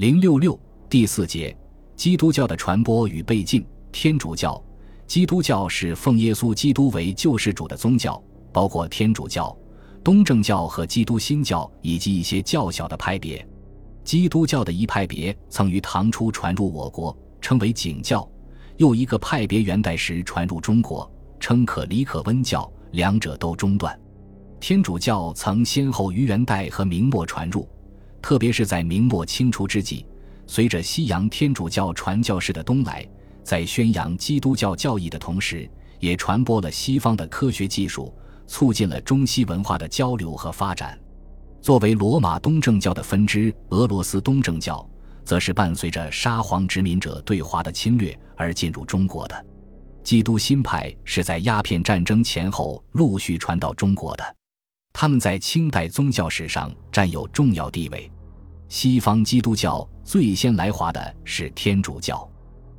零六六第四节，基督教的传播与背进。天主教、基督教是奉耶稣基督为救世主的宗教，包括天主教、东正教和基督新教以及一些较小的派别。基督教的一派别曾于唐初传入我国，称为景教；又一个派别元代时传入中国，称可里可温教，两者都中断。天主教曾先后于元代和明末传入，特别是在明末清初之际，随着西洋天主教传教士的东来，在宣扬基督教教义的同时，也传播了西方的科学技术，促进了中西文化的交流和发展。作为罗马东正教的分支，俄罗斯东正教则是伴随着沙皇殖民者对华的侵略而进入中国的。基督新派是在鸦片战争前后陆续传到中国的。他们在清代宗教史上占有重要地位。西方基督教最先来华的是天主教。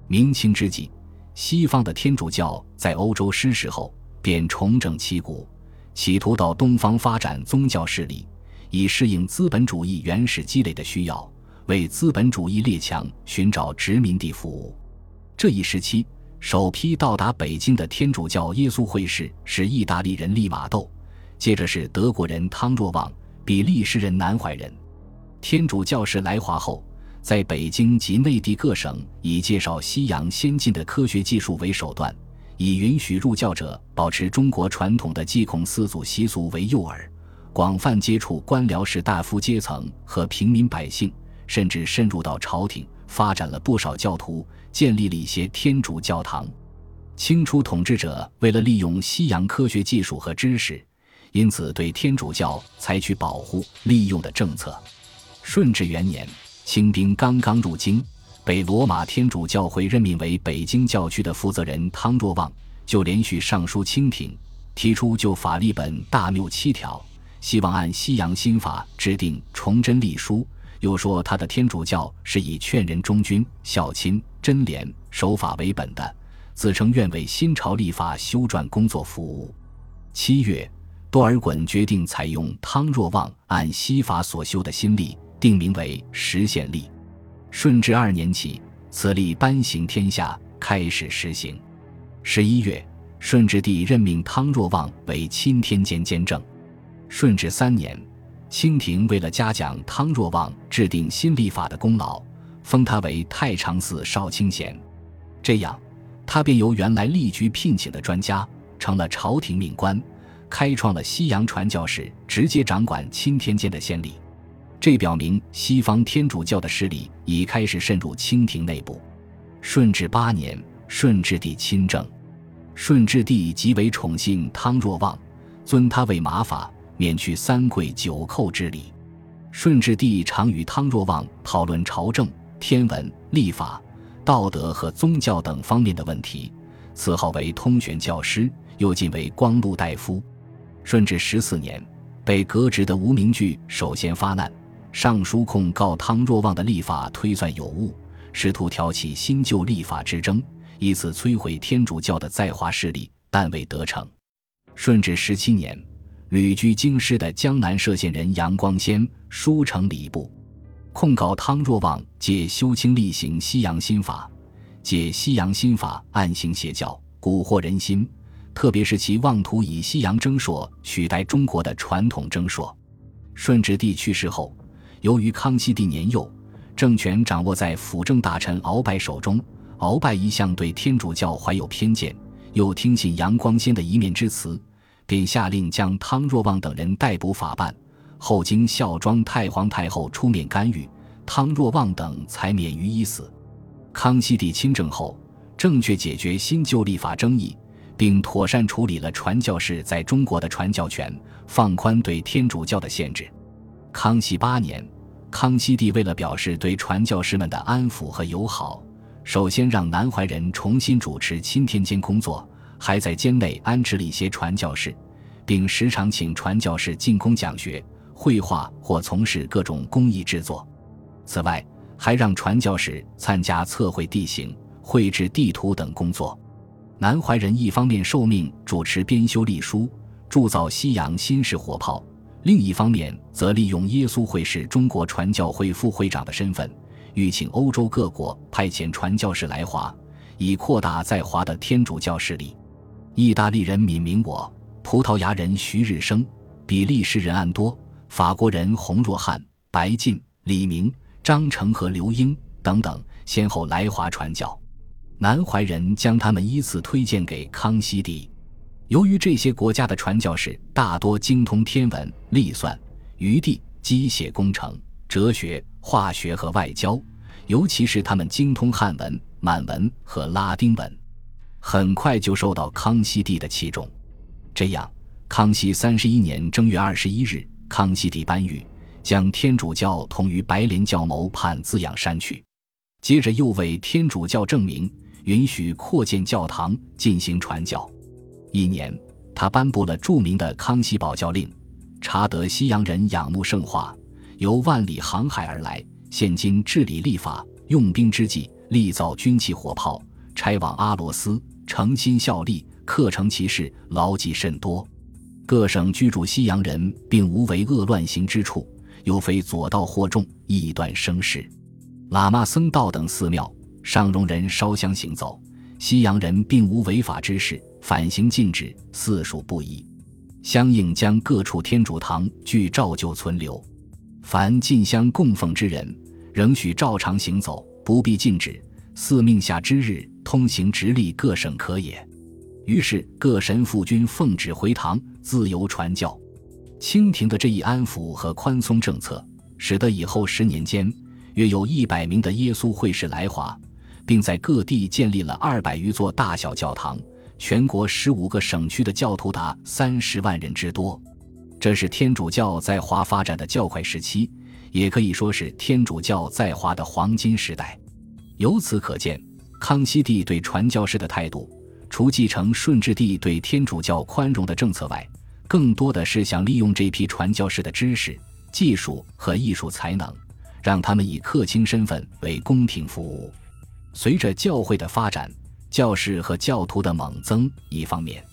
明清之际，西方的天主教在欧洲失势后，便重整旗鼓，企图到东方发展宗教势力，以适应资本主义原始积累的需要，为资本主义列强寻找殖民地服务。这一时期，首批到达北京的天主教耶稣会士是意大利人利玛窦。接着是德国人汤若望、比利时人南怀仁。天主教士来华后，在北京及内地各省以介绍西洋先进的科学技术为手段，以允许入教者保持中国传统的祭孔四祖习俗为诱饵，广泛接触官僚士大夫阶层和平民百姓，甚至深入到朝廷，发展了不少教徒，建立了一些天主教堂。清初统治者为了利用西洋科学技术和知识。因此，对天主教采取保护、利用的政策。顺治元年，清兵刚刚入京，被罗马天主教会任命为北京教区的负责人汤若望，就连续上书清廷，提出就法立本大谬七条，希望按西洋新法制定崇祯历书。又说他的天主教是以劝人忠君、孝亲、贞廉、守法为本的，自称愿为新朝立法修撰工作服务。七月。多尔衮决定采用汤若望按西法所修的新历，定名为实宪历。顺治二年起，此历颁行天下，开始实行。十一月，顺治帝任命汤若望为钦天监监正。顺治三年，清廷为了嘉奖汤若望制定新历法的功劳，封他为太常寺少卿衔。这样，他便由原来历局聘请的专家，成了朝廷命官。开创了西洋传教士直接掌管钦天监的先例，这表明西方天主教的势力已开始渗入清廷内部。顺治八年，顺治帝亲政，顺治帝极为宠信汤若望，尊他为马法，免去三跪九叩之礼。顺治帝常与汤若望讨论朝政、天文、历法、道德和宗教等方面的问题，此号为通玄教师，又晋为光禄大夫。顺治十四年，被革职的吴明巨首先发难，上书控告汤若望的立法推算有误，试图挑起新旧立法之争，以此摧毁天主教的在华势力，但未得逞。顺治十七年，旅居京师的江南歙县人杨光先书呈礼部，控告汤若望借修清厉行西洋新法，借西洋新法暗行邪教，蛊惑人心。特别是其妄图以西洋征硕取代中国的传统征硕。顺治帝去世后，由于康熙帝年幼，政权掌握在辅政大臣鳌拜手中。鳌拜一向对天主教怀有偏见，又听信杨光先的一面之词，便下令将汤若望等人逮捕法办。后经孝庄太皇太后出面干预，汤若望等才免于一死。康熙帝亲政后，正确解决新旧立法争议。并妥善处理了传教士在中国的传教权，放宽对天主教的限制。康熙八年，康熙帝为了表示对传教士们的安抚和友好，首先让南怀仁重新主持钦天监工作，还在监内安置了一些传教士，并时常请传教士进宫讲学、绘画或从事各种工艺制作。此外，还让传教士参加测绘地形、绘制地图等工作。南怀仁一方面受命主持编修历书，铸造西洋新式火炮；另一方面则利用耶稣会士中国传教会副会长的身份，欲请欧洲各国派遣传教士来华，以扩大在华的天主教势力。意大利人闵明我，葡萄牙人徐日升，比利时人安多，法国人洪若汉、白晋、李明、张成和刘英等等，先后来华传教。南怀仁将他们依次推荐给康熙帝。由于这些国家的传教士大多精通天文、历算、余地、机械工程、哲学、化学和外交，尤其是他们精通汉文、满文和拉丁文，很快就受到康熙帝的器重。这样，康熙三十一年正月二十一日，康熙帝颁谕，将天主教同于白莲教谋判滋养删去，接着又为天主教证明。允许扩建教堂进行传教。一年，他颁布了著名的《康熙宝教令》，查得西洋人仰慕圣化，由万里航海而来，现今治理立法、用兵之际，立造军器火炮，差往阿罗斯，诚心效力，克成其事，牢记甚多。各省居住西洋人，并无为恶乱行之处，又非左道惑众，异端生事。喇嘛僧道等寺庙。上容人烧香行走，西洋人并无违法之事，反行禁止，四属不一。相应将各处天主堂具照旧存留，凡进香供奉之人，仍许照常行走，不必禁止。四命下之日，通行直隶各省可也。于是各神父均奉旨回堂，自由传教。清廷的这一安抚和宽松政策，使得以后十年间，约有一百名的耶稣会士来华。并在各地建立了二百余座大小教堂，全国十五个省区的教徒达三十万人之多。这是天主教在华发展的较快时期，也可以说是天主教在华的黄金时代。由此可见，康熙帝对传教士的态度，除继承顺治帝对天主教宽容的政策外，更多的是想利用这批传教士的知识、技术和艺术才能，让他们以客卿身份为宫廷服务。随着教会的发展，教士和教徒的猛增，一方面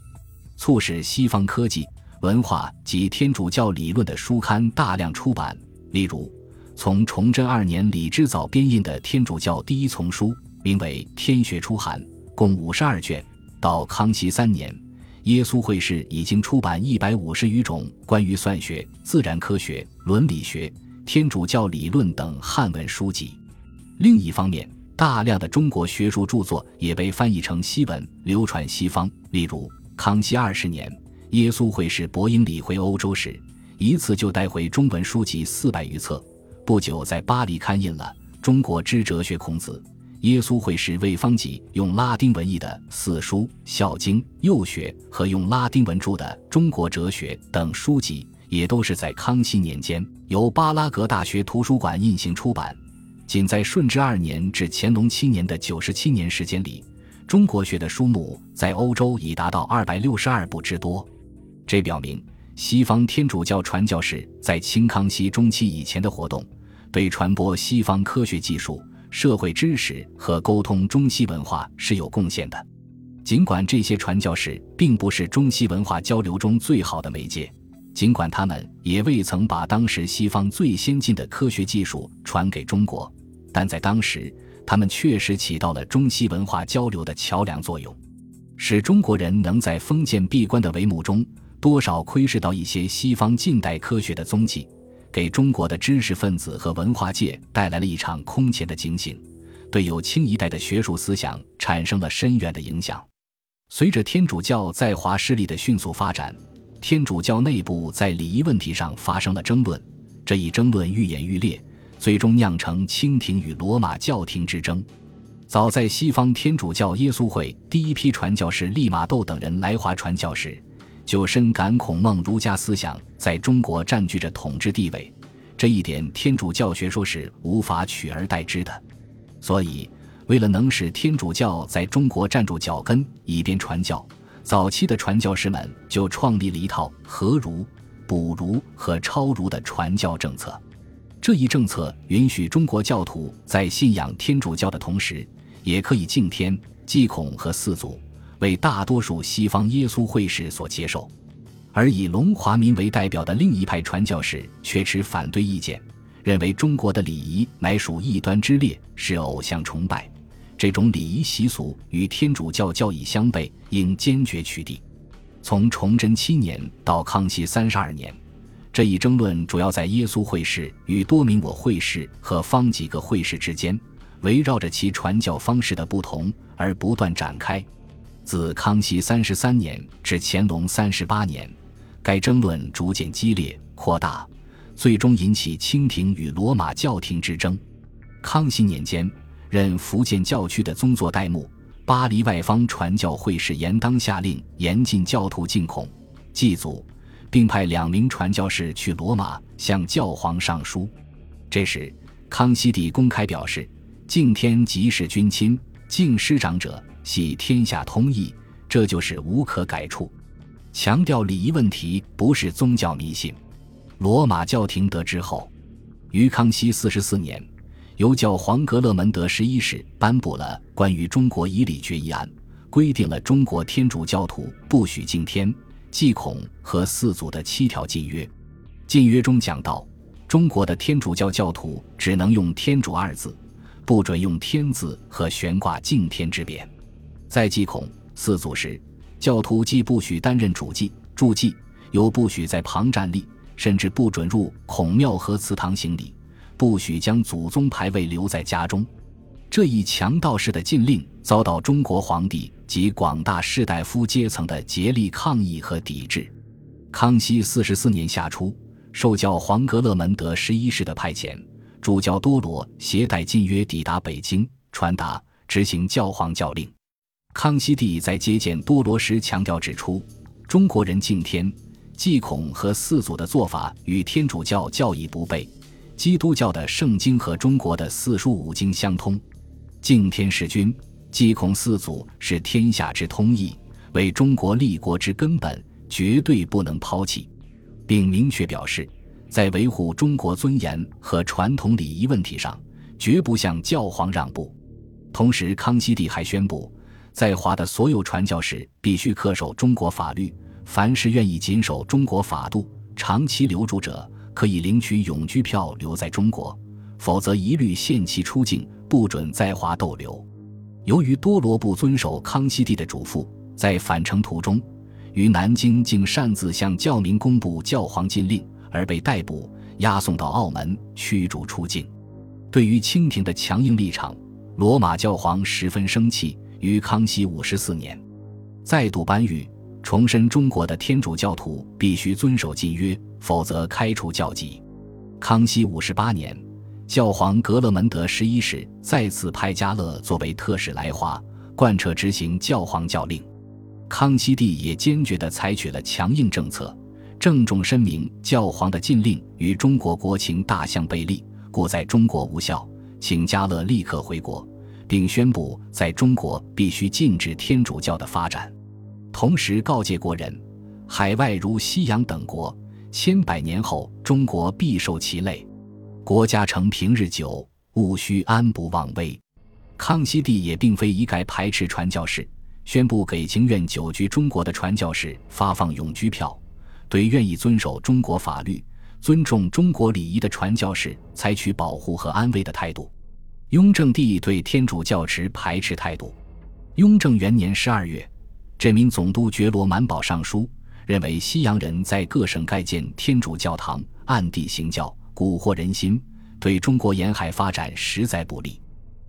促使西方科技、文化及天主教理论的书刊大量出版，例如从崇祯二年李之藻编印的天主教第一丛书，名为《天学初函》，共五十二卷；到康熙三年，耶稣会士已经出版一百五十余种关于算学、自然科学、伦理学、天主教理论等汉文书籍。另一方面，大量的中国学术著作也被翻译成西文，流传西方。例如，康熙二十年，耶稣会士伯英里回欧洲时，一次就带回中文书籍四百余册。不久，在巴黎刊印了《中国之哲学孔子》。耶稣会士魏方济用拉丁文译的《四书》《孝经》《幼学》和用拉丁文著的《中国哲学》等书籍，也都是在康熙年间由巴拉格大学图书馆印行出版。仅在顺治二年至乾隆七年的九十七年时间里，中国学的书目在欧洲已达到二百六十二部之多。这表明西方天主教传教士在清康熙中期以前的活动，对传播西方科学技术、社会知识和沟通中西文化是有贡献的。尽管这些传教士并不是中西文化交流中最好的媒介，尽管他们也未曾把当时西方最先进的科学技术传给中国。但在当时，他们确实起到了中西文化交流的桥梁作用，使中国人能在封建闭关的帷幕中，多少窥视到一些西方近代科学的踪迹，给中国的知识分子和文化界带来了一场空前的惊醒，对有清一代的学术思想产生了深远的影响。随着天主教在华势力的迅速发展，天主教内部在礼仪问题上发生了争论，这一争论愈演愈烈。最终酿成清廷与罗马教廷之争。早在西方天主教耶稣会第一批传教士利玛窦等人来华传教时，就深感孔孟儒家思想在中国占据着统治地位，这一点天主教学说是无法取而代之的。所以，为了能使天主教在中国站住脚跟，以便传教，早期的传教士们就创立了一套合儒、补儒和超儒的传教政策。这一政策允许中国教徒在信仰天主教的同时，也可以敬天、祭孔和四祖，为大多数西方耶稣会士所接受。而以龙华民为代表的另一派传教士却持反对意见，认为中国的礼仪乃属异端之列，是偶像崇拜。这种礼仪习俗与天主教教义相悖，应坚决取缔。从崇祯七年到康熙三十二年，这一争论主要在耶稣会士与多明我会士和方几个会士之间，围绕着其传教方式的不同而不断展开。自康熙三十三年至乾隆三十八年，该争论逐渐激烈扩大，最终引起清廷与罗马教廷之争。康熙年间。任福建教区的宗座代牧、巴黎外方传教会士严当下令严禁教徒进孔、祭祖，并派两名传教士去罗马向教皇上书。这时，康熙帝公开表示：“敬天即是君亲，敬师长者系天下通义，这就是无可改处。”强调礼仪问题不是宗教迷信。罗马教廷得知后，于康熙四十四年。由教皇格勒门德十一世颁布了关于中国仪礼决议案，规定了中国天主教徒不许敬天、祭孔和祀祖的七条禁约。禁约中讲到，中国的天主教教徒只能用“天主”二字，不准用“天”字和悬挂敬天之匾。在祭孔、祀祖时，教徒既不许担任主祭、助祭，又不许在旁站立，甚至不准入孔庙和祠堂行礼。不许将祖宗牌位留在家中，这一强盗式的禁令遭到中国皇帝及广大士大夫阶层的竭力抗议和抵制。康熙四十四年夏初，受教皇格勒门德十一世的派遣，主教多罗携带禁约抵达北京，传达执行教皇教令。康熙帝在接见多罗时强调指出，中国人敬天、祭孔和祀祖的做法与天主教教义不悖。基督教的圣经和中国的四书五经相通，敬天是君，祭孔四祖是天下之通义，为中国立国之根本，绝对不能抛弃，并明确表示，在维护中国尊严和传统礼仪问题上，绝不向教皇让步。同时，康熙帝还宣布，在华的所有传教士必须恪守中国法律，凡是愿意谨守中国法度、长期留住者。可以领取永居票留在中国，否则一律限期出境，不准在华逗留。由于多罗不遵守康熙帝的嘱咐，在返程途中，于南京竟擅自向教民公布教皇禁令，而被逮捕，押送到澳门驱逐出境。对于清廷的强硬立场，罗马教皇十分生气，于康熙五十四年再度颁谕。重申中国的天主教徒必须遵守禁约，否则开除教籍。康熙五十八年，教皇格勒门德十一世再次派加勒作为特使来华，贯彻执行教皇教令。康熙帝也坚决地采取了强硬政策，郑重声明教皇的禁令与中国国情大相背离，故在中国无效，请加勒立刻回国，并宣布在中国必须禁止天主教的发展。同时告诫国人，海外如西洋等国，千百年后中国必受其累。国家成平日久，务须安不忘危。康熙帝也并非一概排斥传教士，宣布给情愿久居中国的传教士发放永居票，对愿意遵守中国法律、尊重中国礼仪的传教士采取保护和安慰的态度。雍正帝对天主教持排斥态度。雍正元年十二月。这名总督觉罗满保上书，认为西洋人在各省盖建天主教堂，暗地行教，蛊惑人心，对中国沿海发展实在不利。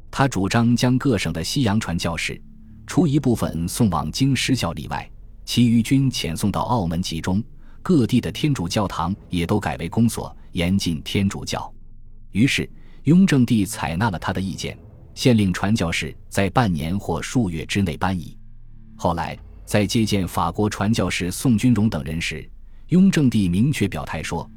他主张将各省的西洋传教士，除一部分送往京师教里外，其余均遣送到澳门集中。各地的天主教堂也都改为公所，严禁天主教。于是，雍正帝采纳了他的意见，限令传教士在半年或数月之内搬移。后来，在接见法国传教士宋君荣等人时，雍正帝明确表态说：“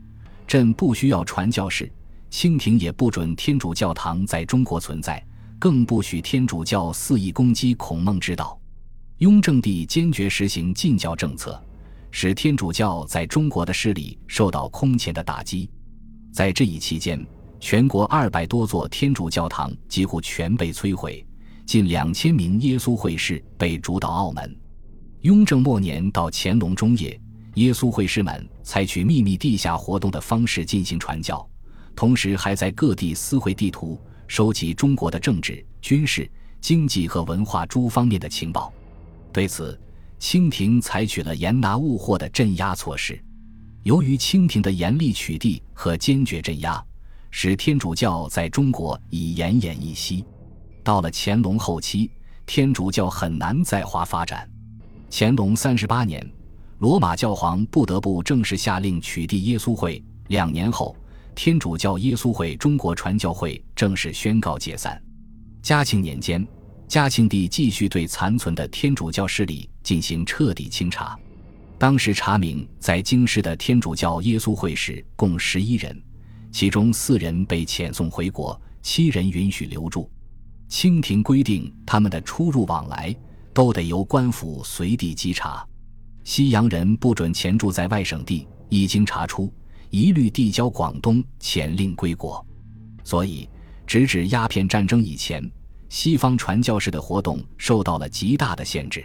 朕不需要传教士，清廷也不准天主教堂在中国存在，更不许天主教肆意攻击孔孟之道。”雍正帝坚决实行禁教政策，使天主教在中国的势力受到空前的打击。在这一期间，全国二百多座天主教堂几乎全被摧毁。近两千名耶稣会士被逐到澳门。雍正末年到乾隆中叶，耶稣会师们采取秘密地下活动的方式进行传教，同时还在各地撕毁地图，收集中国的政治、军事、经济和文化诸方面的情报。对此，清廷采取了严拿物货的镇压措施。由于清廷的严厉取缔和坚决镇压，使天主教在中国已奄奄一息。到了乾隆后期，天主教很难再华发展。乾隆三十八年，罗马教皇不得不正式下令取缔耶稣会。两年后，天主教耶稣会中国传教会正式宣告解散。嘉庆年间，嘉庆帝继续对残存的天主教势力进行彻底清查。当时查明，在京师的天主教耶稣会士共十一人，其中四人被遣送回国，七人允许留住。清廷规定，他们的出入往来都得由官府随地稽查，西洋人不准潜住在外省地，一经查出，一律递交广东，遣令归国。所以，直至鸦片战争以前，西方传教士的活动受到了极大的限制。